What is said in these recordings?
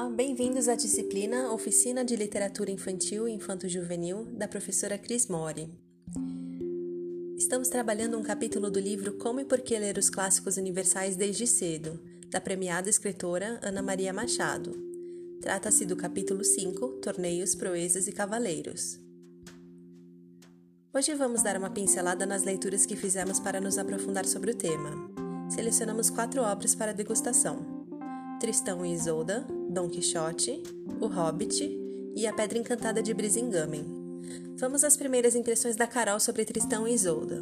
Olá, bem-vindos à disciplina Oficina de Literatura Infantil e Infanto-Juvenil da professora Cris Mori. Estamos trabalhando um capítulo do livro Como e Por que Ler os Clássicos Universais Desde Cedo, da premiada escritora Ana Maria Machado. Trata-se do capítulo 5, Torneios, Proezas e Cavaleiros. Hoje vamos dar uma pincelada nas leituras que fizemos para nos aprofundar sobre o tema. Selecionamos quatro obras para degustação. Tristão e Isolda, Dom Quixote, O Hobbit e A Pedra Encantada de Brisingamen. Vamos às primeiras impressões da Carol sobre Tristão e Isolda.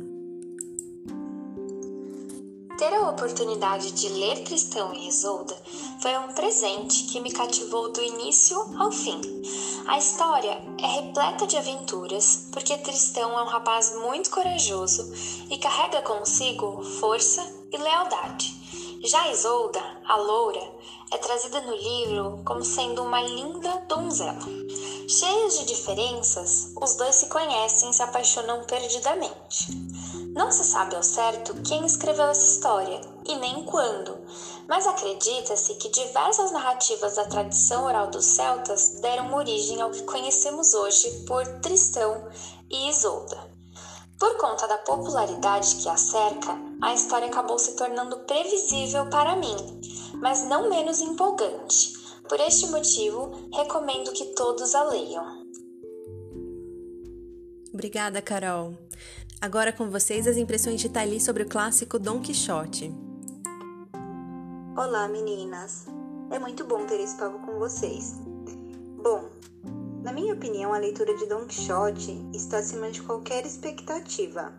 Ter a oportunidade de ler Tristão e Isolda foi um presente que me cativou do início ao fim. A história é repleta de aventuras, porque Tristão é um rapaz muito corajoso e carrega consigo força e lealdade. Já Isolda, a loura, é trazida no livro como sendo uma linda donzela. Cheios de diferenças, os dois se conhecem e se apaixonam perdidamente. Não se sabe ao certo quem escreveu essa história e nem quando, mas acredita-se que diversas narrativas da tradição oral dos celtas deram origem ao que conhecemos hoje por Tristão e Isolda. Por conta da popularidade que a cerca, a história acabou se tornando previsível para mim, mas não menos empolgante. Por este motivo, recomendo que todos a leiam. Obrigada, Carol. Agora com vocês as impressões de Thaili sobre o clássico Dom Quixote. Olá, meninas. É muito bom ter esse papo com vocês. Bom, na minha opinião, a leitura de Don Quixote está acima de qualquer expectativa.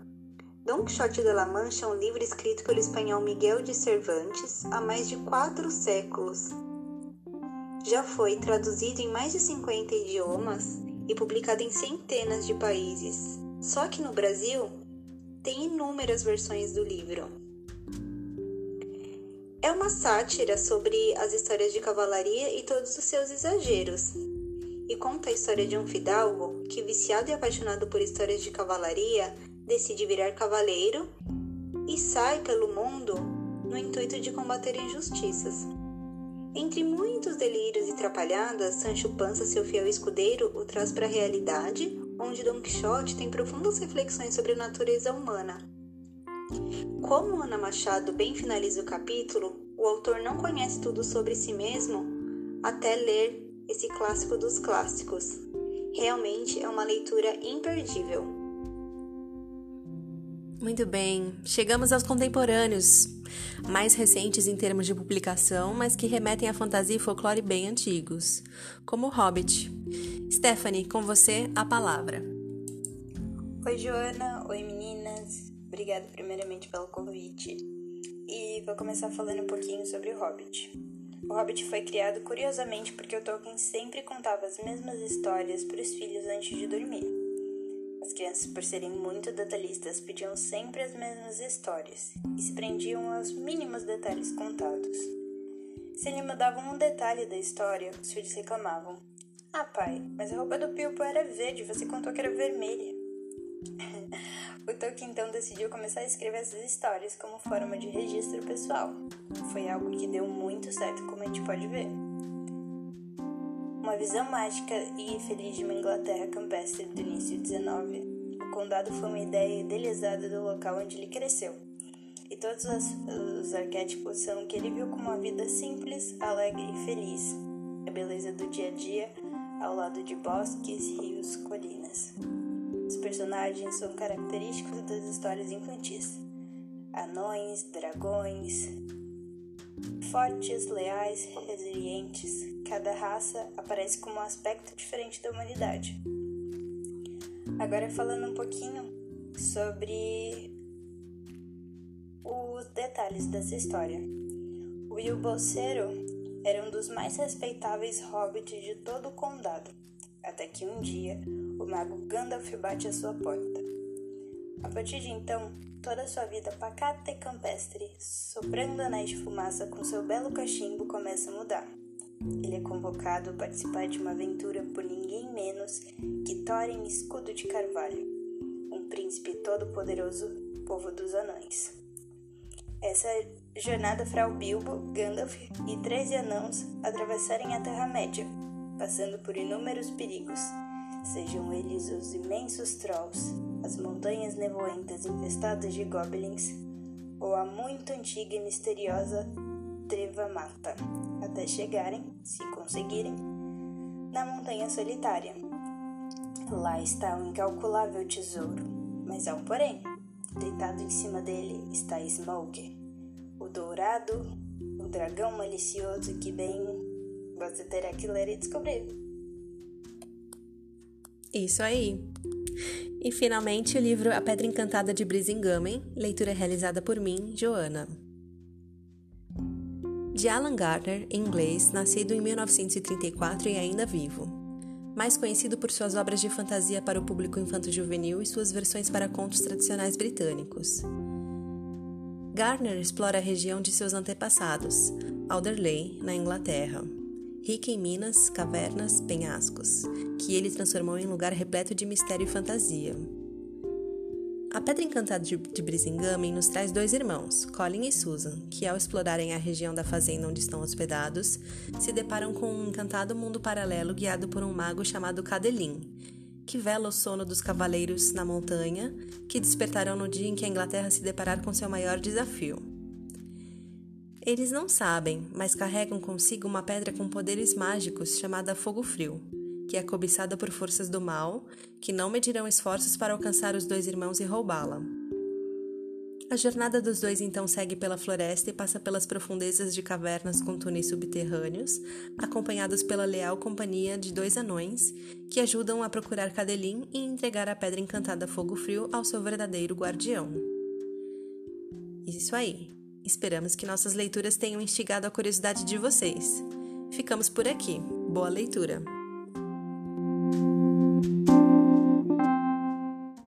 Don Quixote de la Mancha é um livro escrito pelo espanhol Miguel de Cervantes há mais de quatro séculos. Já foi traduzido em mais de 50 idiomas e publicado em centenas de países. Só que no Brasil tem inúmeras versões do livro. É uma sátira sobre as histórias de cavalaria e todos os seus exageros, e conta a história de um fidalgo que, viciado e apaixonado por histórias de cavalaria, decide virar cavaleiro e sai pelo mundo no intuito de combater injustiças. Entre muitos delírios e trapalhadas, Sancho Panza, seu fiel escudeiro, o traz para a realidade, onde Don Quixote tem profundas reflexões sobre a natureza humana. Como Ana Machado bem finaliza o capítulo, o autor não conhece tudo sobre si mesmo até ler esse clássico dos clássicos. Realmente é uma leitura imperdível. Muito bem, chegamos aos contemporâneos, mais recentes em termos de publicação, mas que remetem à fantasia e folclore bem antigos, como o Hobbit. Stephanie, com você a palavra. Oi, Joana. Oi, meninas. Obrigada primeiramente pelo convite. E vou começar falando um pouquinho sobre o Hobbit. O Hobbit foi criado curiosamente porque o Tolkien sempre contava as mesmas histórias para os filhos antes de dormir. As crianças, por serem muito detalhistas, pediam sempre as mesmas histórias e se prendiam aos mínimos detalhes contados. Se ele mudava um detalhe da história, os filhos reclamavam: Ah, pai, mas a roupa do Bilbo era verde, você contou que era vermelha. Tolkien então decidiu começar a escrever essas histórias como forma de registro pessoal. Foi algo que deu muito certo, como a gente pode ver. Uma visão mágica e feliz de uma Inglaterra campestre do início do 19, o condado foi uma ideia idealizada do local onde ele cresceu. E todos os, os arquétipos são o que ele viu como uma vida simples, alegre e feliz. A beleza do dia a dia ao lado de bosques, rios, colinas. Os personagens são característicos das histórias infantis: anões, dragões, fortes, leais, resilientes. Cada raça aparece com um aspecto diferente da humanidade. Agora, falando um pouquinho sobre os detalhes dessa história. O Will Bolseiro era um dos mais respeitáveis hobbits de todo o condado, até que um dia o mago Gandalf bate à sua porta. A partir de então, toda sua vida pacata e campestre, soprando anéis de fumaça com seu belo cachimbo, começa a mudar. Ele é convocado a participar de uma aventura por ninguém menos que Thorin Escudo de Carvalho, um príncipe todo-poderoso, povo dos anões. Essa jornada Frau Bilbo, Gandalf e três anãos atravessarem a Terra-média, passando por inúmeros perigos, sejam eles os imensos trolls, as montanhas nevoentas infestadas de goblins, ou a muito antiga e misteriosa Treva Mata, até chegarem, se conseguirem, na Montanha Solitária. Lá está um incalculável tesouro, mas há um porém. Deitado em cima dele está Smoke, o dourado, o dragão malicioso que bem você terá que ler e descobrir. Isso aí. E finalmente o livro A Pedra Encantada de Brisingamen, leitura realizada por mim, Joana. De Alan Gardner, em inglês, nascido em 1934 e ainda vivo. Mais conhecido por suas obras de fantasia para o público infanto-juvenil e suas versões para contos tradicionais britânicos. Gardner explora a região de seus antepassados, Alderley, na Inglaterra, rica em minas, cavernas, penhascos, que ele transformou em lugar repleto de mistério e fantasia. A Pedra Encantada de, de nos traz dois irmãos, Colin e Susan, que ao explorarem a região da fazenda onde estão hospedados, se deparam com um encantado mundo paralelo guiado por um mago chamado Cadelin, que vela o sono dos cavaleiros na montanha, que despertarão no dia em que a Inglaterra se deparar com seu maior desafio. Eles não sabem, mas carregam consigo uma pedra com poderes mágicos chamada Fogo Frio, que é cobiçada por forças do mal, que não medirão esforços para alcançar os dois irmãos e roubá-la. A jornada dos dois então segue pela floresta e passa pelas profundezas de cavernas com túneis subterrâneos, acompanhados pela leal companhia de dois anões que ajudam a procurar Cadelin e entregar a pedra encantada Fogo Frio ao seu verdadeiro guardião. Isso aí. Esperamos que nossas leituras tenham instigado a curiosidade de vocês. Ficamos por aqui. Boa leitura!